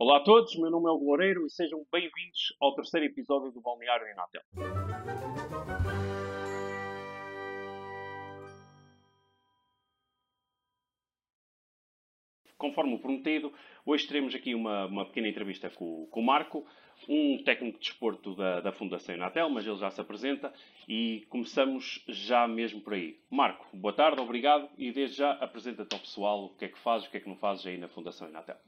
Olá a todos, meu nome é o Loureiro e sejam bem-vindos ao terceiro episódio do Balneário Inatel. Conforme o prometido, hoje teremos aqui uma, uma pequena entrevista com, com, o Marco, um técnico de desporto da, da Fundação Inatel, mas ele já se apresenta e começamos já mesmo por aí. Marco, boa tarde, obrigado e desde já apresenta-te ao pessoal o que é que fazes, o que é que não fazes aí na Fundação Inatel.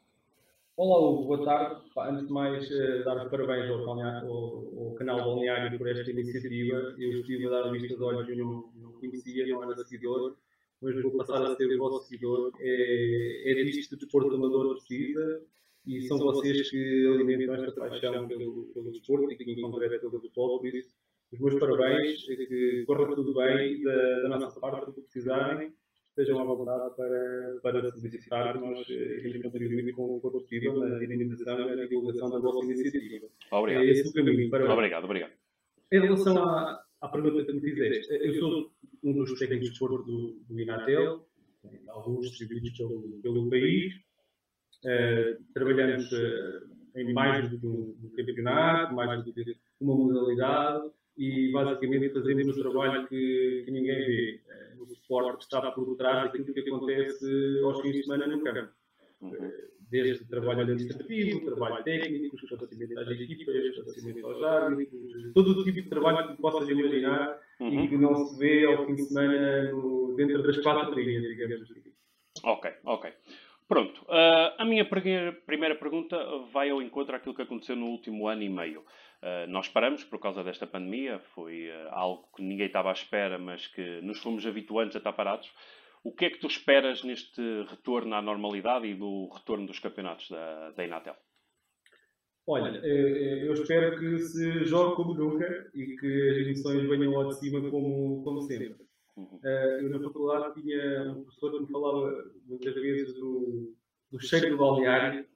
Olá, Hugo, boa tarde. Antes de mais, uh, dar os parabéns ao, ao, ao canal Balneário por esta iniciativa. Eu estive a dar vista de olhos e não, não conhecia, não era seguidor, mas vou passar a ser o vosso seguidor. É, é disto que desporto amador precisa e são vocês que alimentam esta paixão pelo, pelo desporto e que em concreto pelo futebol. Por isso, os meus parabéns, que corra tudo bem da, da nossa parte, o que precisarem estejam à vontade para, para solicitar que nós iremos contribuir com o possível na dinamização e na divulgação da vossa iniciativa. Obrigado. É esse o caminho. Para... Obrigado, obrigado. Em relação à, à pergunta que me fizeste, eu sou um dos técnicos de desporto do, do Inatel, alguns distribuídos pelo, pelo país. Uh, trabalhamos uh, em mais do que um campeonato, mais do que uma modalidade e basicamente fazemos o trabalho que, que ninguém vê. Suporte que está por trás daquilo que acontece aos fins de semana no campo. Uhum. Desde trabalho administrativo, trabalho técnico, esclarecimento às equipas, esclarecimento aos árbitros, todo o tipo de trabalho que possas imaginar uhum. e que não se vê ao fim de semana no, dentro das quatro linhas, digamos assim. Ok, ok. Pronto, uh, a minha primeira pergunta vai ao encontro àquilo que aconteceu no último ano e meio. Uh, nós paramos por causa desta pandemia, foi uh, algo que ninguém estava à espera, mas que nos fomos habituantes a estar parados. O que é que tu esperas neste retorno à normalidade e do retorno dos campeonatos da, da Inatel? Olha, eh, eu espero que se jogue como nunca e que as emissões venham ao de cima como, como sempre. Uhum. Uh, eu na faculdade tinha um professor que me falava muitas vezes do, do cheiro do balneário,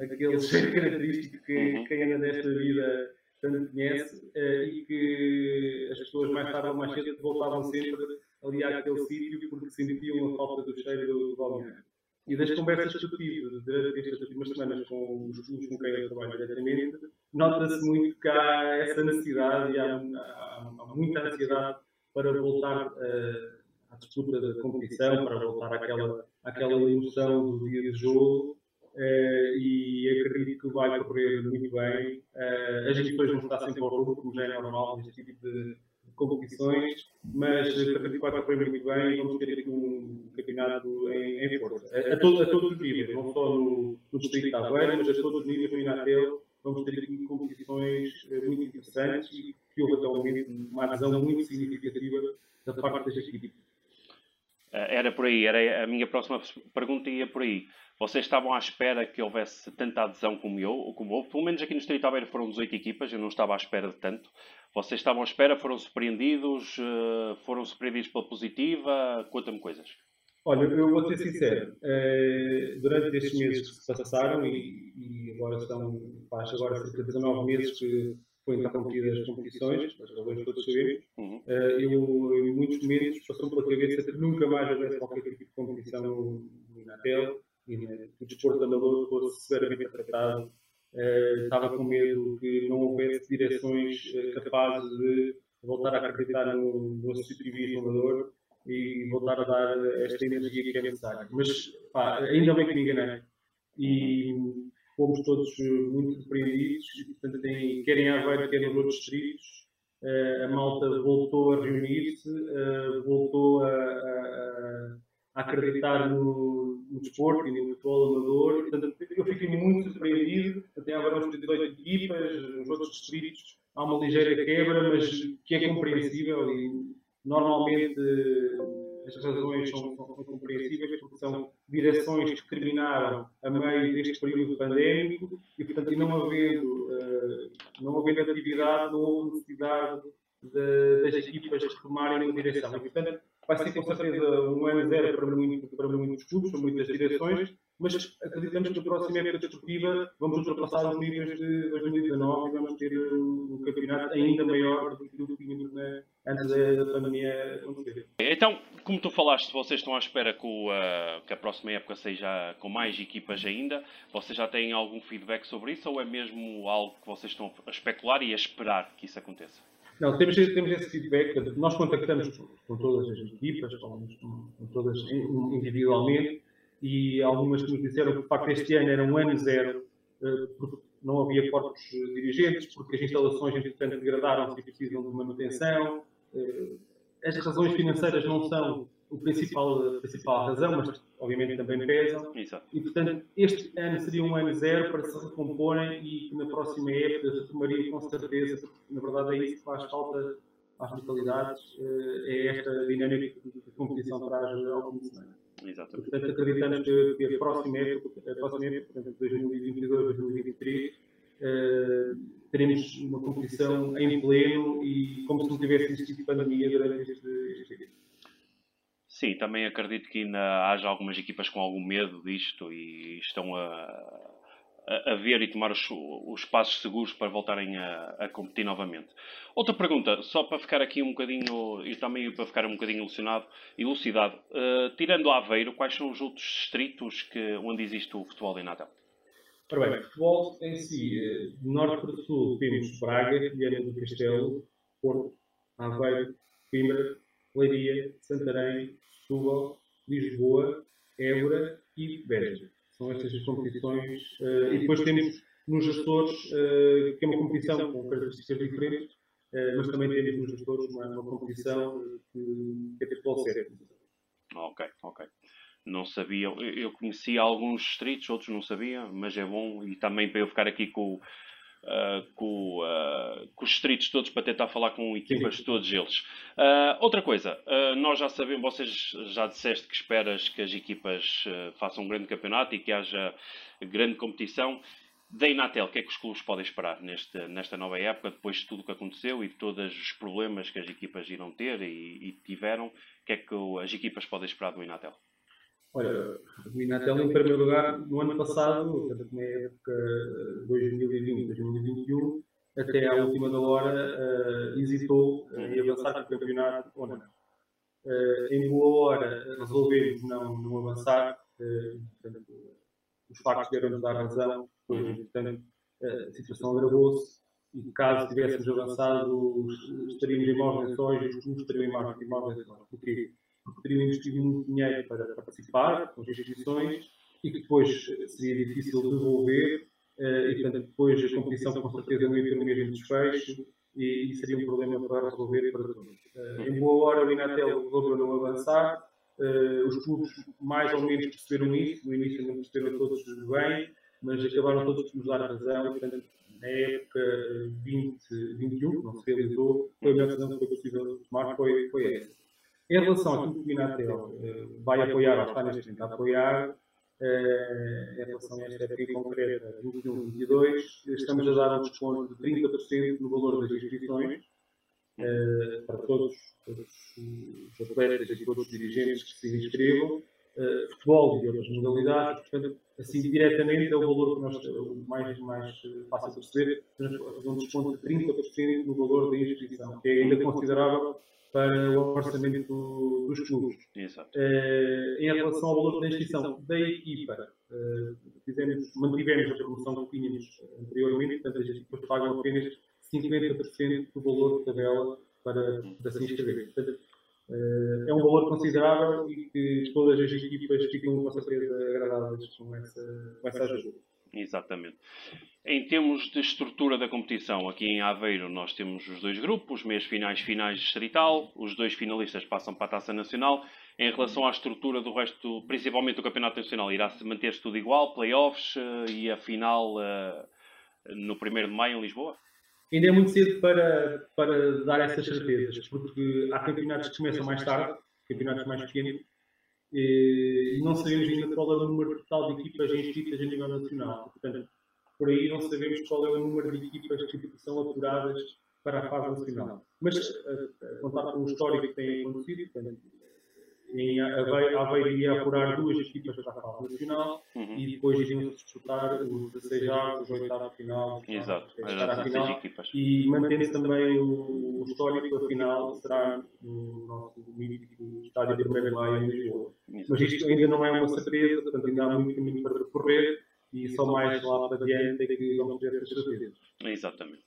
aquele cheiro característico que uhum. quem anda nesta vida tanto conhece uh, e que as pessoas mais tarde ou mais cedo voltavam sempre ali àquele sítio porque sentiam a falta do cheiro do, do balneário. E das conversas que eu tive durante estas últimas semanas com os estudos com quem eu trabalho diretamente, nota-se muito que há essa necessidade e há, há, há muita ansiedade para voltar uh, à disputa da competição, para voltar àquela, àquela emoção do dia de jogo. Uh, e acredito que vai correr muito bem. Uh, as equipas vão estar sempre ao jogo, como já é normal neste tipo de, competições, mas acredito que vai correr muito bem e vamos ter aqui um campeonato em, em força. A, a, todo, a todos os níveis, não só no, no Distrito de Aveiro, mas a todos os níveis no Inatel, vamos ter aqui competições muito interessantes e que houve até um uma adesão muito significativa da parte das equipes. Eh, era por aí, era a minha próxima pergunta ia por aí. Vocês estavam à espera que houvesse tanta adesão como eu, como houve? Pelo menos aqui no Distrito Aveiro foram 18 equipas, eu não estava à espera de tanto. Vocês estavam à espera, foram surpreendidos, eh, foram surpreendidos pela positiva? Conta-me coisas. Olha, eu vou ser sincero, eh, durante estes meses que se passaram e, e agora são, faz agora cerca de 19 meses que foi interrompidas as competições, as razões todos sabemos, uhum. uh, eu, em muitos momentos, passou pela cabeça que nunca mais houvesse qualquer tipo de competição no Inatel e né, que o desporto amador fosse severamente tratado. Uh, estava com medo que não houvesse direções capazes de voltar a acreditar no, no associativismo amador e voltar a dar esta energia que é necessária. Mas pá, ainda bem que me enganei. E fomos todos muito surpreendidos, portanto, tem, quer em Aveiro, quer nos outros distritos, uh, a malta voltou a reunir-se, uh, voltou a, a, a acreditar no, no, desporto e no futebol amador. Portanto, eu fiquei muito surpreendido. Até agora uns 18 equipas, nos outros distritos há uma ligeira quebra, mas que é compreensível e normalmente as razões são, são, compreensíveis porque são direções que terminaram a meio deste período pandémico e, portanto, não havendo, uh, não havendo atividade, não houve necessidade de, das equipas retomarem a direção. E, portanto, vai ser com certeza um ano zero para, muito, para muitos clubes, para muitas direções, mas acreditamos que na próxima época desportiva vamos ultrapassar os níveis de 2019 e vamos ter um campeonato ainda maior do que o que tínhamos antes da pandemia. Então, como tu falaste, vocês estão à espera que, o, uh, que, a próxima época seja com mais equipas ainda. Vocês já têm algum feedback sobre isso ou é mesmo algo que vocês estão a especular e a esperar que isso aconteça? Não, temos, temos esse feedback. Nós contactamos com todas as equipas, com, com todas individualmente e algumas que nos disseram que, de facto, este ano era um ano zero, eh, porque não havia corpos dirigentes, porque as instalações, entretanto, degradaram-se e precisam de manutenção. Eh, as razões financeiras não são o principal, a principal razão, mas obviamente também pesam. Exato. E, portanto, este ano seria um ano zero para se recomporem e que na próxima época se retomaria com certeza, porque na verdade é isso que faz falta às localidades, eh, é esta dinâmica que a competição traz ao de semana. Exatamente. Portanto, acreditamos que, que a próxima época, a próxima época, portanto, 2022, 2023, uh, teremos uma competição em pleno e como se não tivesse existido pandemia durante este. Sim, também acredito que ainda haja algumas equipas com algum medo disto e estão a, a, ver e tomar os, os, passos seguros para voltarem a, a, competir novamente. Outra pergunta, só para ficar aqui um bocadinho, e também para ficar um bocadinho elucidado, elucidado uh, tirando Aveiro, quais são os outros distritos que, onde existe o futebol em Natal? Ora bem, futebol em si, eh, de norte para sul temos Braga, Viana do Castelo, Porto, Aveiro, Coimbra, Leiria, Santarém, Setúbal, Lisboa, Évora e Beja. São estas as competições. Uh, e depois temos nos gestores, uh, que é uma competição com características diferentes, uh, mas também temos nos gestores uma, uma competição que, que é futebol sério. Ok, ok. Não sabia, eu conhecia alguns distritos, outros não sabia, mas é bom e também para eu ficar aqui com, Uh, com, uh, com, os distritos todos para tentar falar com equipas de todos eles. Uh, outra coisa, nós já sabemos, vocês já disseste que esperas que as equipas façam um grande campeonato e que haja grande competição. Da Inatel, o que é que os clubes podem esperar neste, nesta nova época, depois de tudo o que aconteceu e de todos os problemas que as equipas irão ter e, e tiveram? O que é que as equipas podem esperar do Inatel? Olha, o Inatel, em primeiro lugar, no ano passado, portanto, na época 2020-2021, até à última da hora, uh, hesitou uh, em avançar com o campeonato ou não. Uh, em boa hora, resolvemos não, não avançar, uh, portanto, os factos deram-nos dar razão, portanto, a situação agravou-se e caso tivéssemos avançado, estaríamos em maus lençóis e os clubes estariam em maus lençóis. Porque teriam investido muito dinheiro para, participar, com as inscrições, e que depois seria difícil devolver, uh, e portanto depois a competição com certeza não ia ter o mesmo desfecho, e, seria um problema para resolver para todos. Uh, em boa hora o Inatel resolveu não avançar, os clubes mais ou menos perceberam isso, no início não perceberam todos bem, mas acabaram todos por nos dar razão, portanto na época 2021, que não se realizou, foi a melhor decisão que foi possível tomar, foi, foi essa. Em relação àquilo que o Inatel eh, vai apoiar ou está neste momento a apoiar, eh, em relação a esta época concreta, 21-22, estamos a dar um desconto de 30% no valor das inscrições eh, para todos, todos os atletas e todos os dirigentes que se inscrevam, futebol e outras modalidades, portanto, assim diretamente é o valor que nós, o mais, mais fácil de perceber, um desconto de 30% no valor da inscrição, que é ainda considerável para o orçamento dos clubes. Uh, em relação ao valor da inscrição da equipa, uh, fizemos, mantivemos a promoção que tínhamos anteriormente, portanto as equipas pagam apenas 50% do valor de tabela para, para se inscrever. Portanto, uh, é um valor considerável e que todas as equipas ficam com certeza agradadas com essa, com essa ajuda. Exatamente. Em termos de estrutura da competição, aqui em Aveiro nós temos os dois grupos, meias finais, finais distrital, os dois finalistas passam para a Taça Nacional. Em relação à estrutura do resto, principalmente do Campeonato Nacional, irá-se manter-se tudo igual, playoffs uh, e a final uh, no 1 de maio em Lisboa? Ainda é muito cedo para, para dar essas certezas, porque há campeonatos que começam mais tarde, campeonatos mais pequenos, e não sabemos ainda qual é o número total de equipas inscritas a nível nacional. Portanto, por aí não sabemos qual é o número de equipas que são apuradas para a fase nacional. Mas, a, a contar com o histórico que tem acontecido, portanto, em Aveiro ia apurar duas equipas para a fase nacional uhum. e depois iriam disputar os 16 jogos, os oitavos final. Exato, a final, equipas. E mantendo também o, o histórico da final será no nosso mítico estádio de 1 de Maio em Lisboa. Mas isto ainda não é uma surpresa, portanto ainda há muito caminho para percorrer e só mais lá para diante é que vamos ter essas certezas. Exatamente.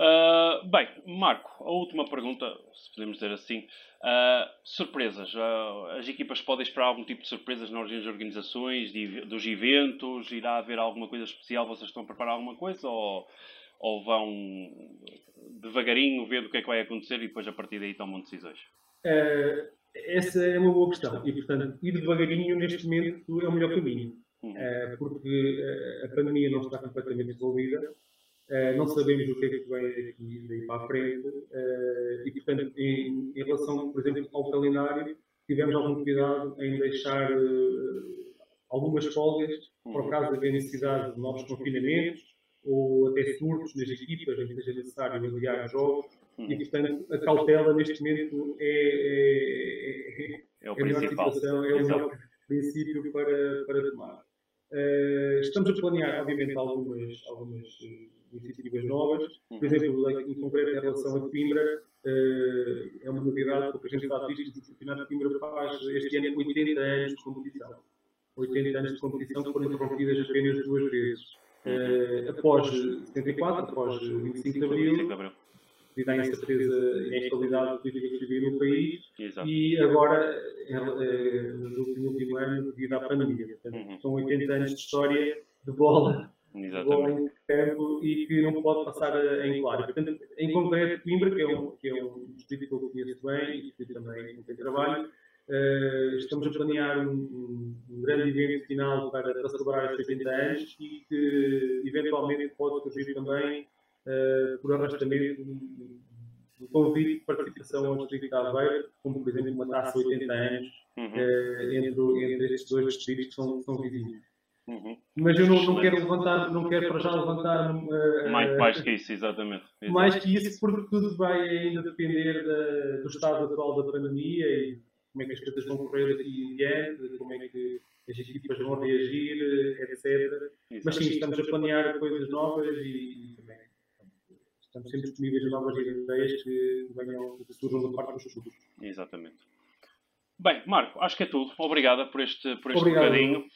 Uh, bem, Marco, a última pergunta, se podemos dizer assim. Uh, surpresas. Uh, as equipas podem esperar algum tipo de surpresas nas organizações, de, dos eventos? Irá haver alguma coisa especial? Vocês estão a preparar alguma coisa? Ou, ou vão devagarinho ver o que é que vai acontecer e depois a partir daí tomam decisões? essa é uma boa questão. E, portanto, ir devagarinho neste momento é o melhor caminho. Uhum. porque a pandemia não está completamente resolvida Uh, não sabemos o que é que vem daqui daí para a frente uh, e, portanto, em, em, relação, por exemplo, ao calendário, tivemos algum cuidado em deixar uh, algumas folgas para o caso de haver necessidade de novos confinamentos ou até surtos nas equipas em que seja necessário adiar jogos e, portanto, a cautela neste momento é, é, é, é é principal. Situação, é o melhor princípio para, para tomar. Estamos a planear, obviamente, algumas, algumas iniciativas novas. Por exemplo, em concreto, em relação a Coimbra, uh, é uma novidade, porque a gente está triste que o Campeonato de Coimbra faz este ano 80 anos de competição. 80 anos de competição foram interrompidas apenas duas vezes. Uh, após 74, após 25 de Abril, devido à incerteza e à instabilidade política que vivia no país, Exato. e agora, no último ano, devido à pandemia. Portanto, uhum. São 80 anos de história de bola Exatamente. em campo e que não pode passar em claro. Portanto, em concreto, Coimbra, que é um, que é um distrito que eu conheço bem e que também tem trabalho, uh, estamos a planear um, um, grande evento final para, para celebrar estes 80 anos e que eventualmente pode surgir também, uh, por arrastamento, um, um convite de participação ao Distrito de Aveiro, como por exemplo uma taça 80 anos uhum. uh, entre, entre estes dois distritos que são, são vizinhos. Uhum. Mas eu não, não, quero levantar, não quero para já levantar. Uh, mais, mais que isso, exatamente. exatamente. Mais que isso, porque tudo vai ainda depender da, do estado atual da pandemia e como é que as coisas vão correr daqui em diante, como é que as equipas vão reagir, etc. Mas sim, estamos a planear coisas novas e, e também estamos sempre disponíveis a novas ideias que venham, que surjam da parte dos estudos. Exatamente. Bem, Marco, acho que é tudo. Obrigada por este, por este Obrigado. bocadinho.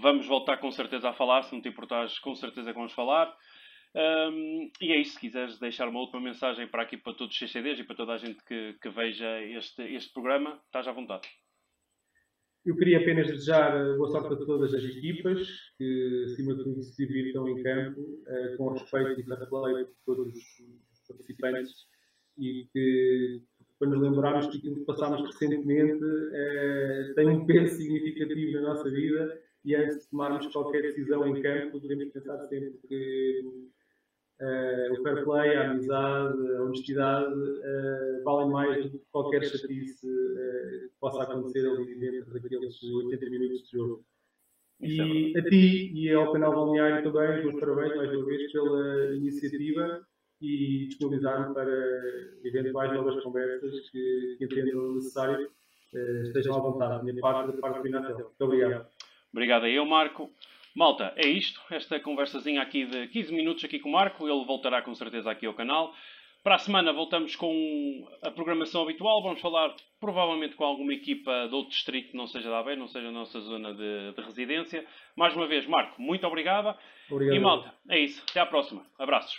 Vamos voltar com certeza a falar, se não te importares, com certeza que vamos falar. Um, e é isso, se quiseres deixar uma última mensagem para aqui para todos os CCDs e para toda a gente que, que veja este, este programa, estás à vontade. Eu queria apenas desejar boa sorte a todas as equipas que, acima de tudo, se divirtam em campo uh, com respeito e play por todos os participantes e que para nos lembrarmos que aquilo que passámos recentemente eh, tem um peso significativo na nossa vida e antes de tomarmos qualquer decisão em campo, devemos pensar sempre que uh, o fair play, a amizade, a honestidade uh, valem mais do que qualquer chatice uh, que possa acontecer ali dentro daqueles 80 minutos de jogo. E é a ti e ao canal Balneário também, meus parabéns mais uma vez pela iniciativa e disponibilizar-me para eventuais novas conversas que, que entendam necessário. Uh, estejam à vontade, da minha parte da parte do Inatel. Muito obrigado. Obrigado a eu, Marco. Malta, é isto. Esta conversazinha aqui de 15 minutos aqui com o Marco. Ele voltará com certeza aqui ao canal. Para a semana voltamos com a programação habitual. Vamos falar provavelmente com alguma equipa de outro distrito que não seja da AB, não seja a nossa zona de, de residência. Mais uma vez, Marco, muito obrigado. Obrigado. E malta, é isso. Até à próxima. Abraços.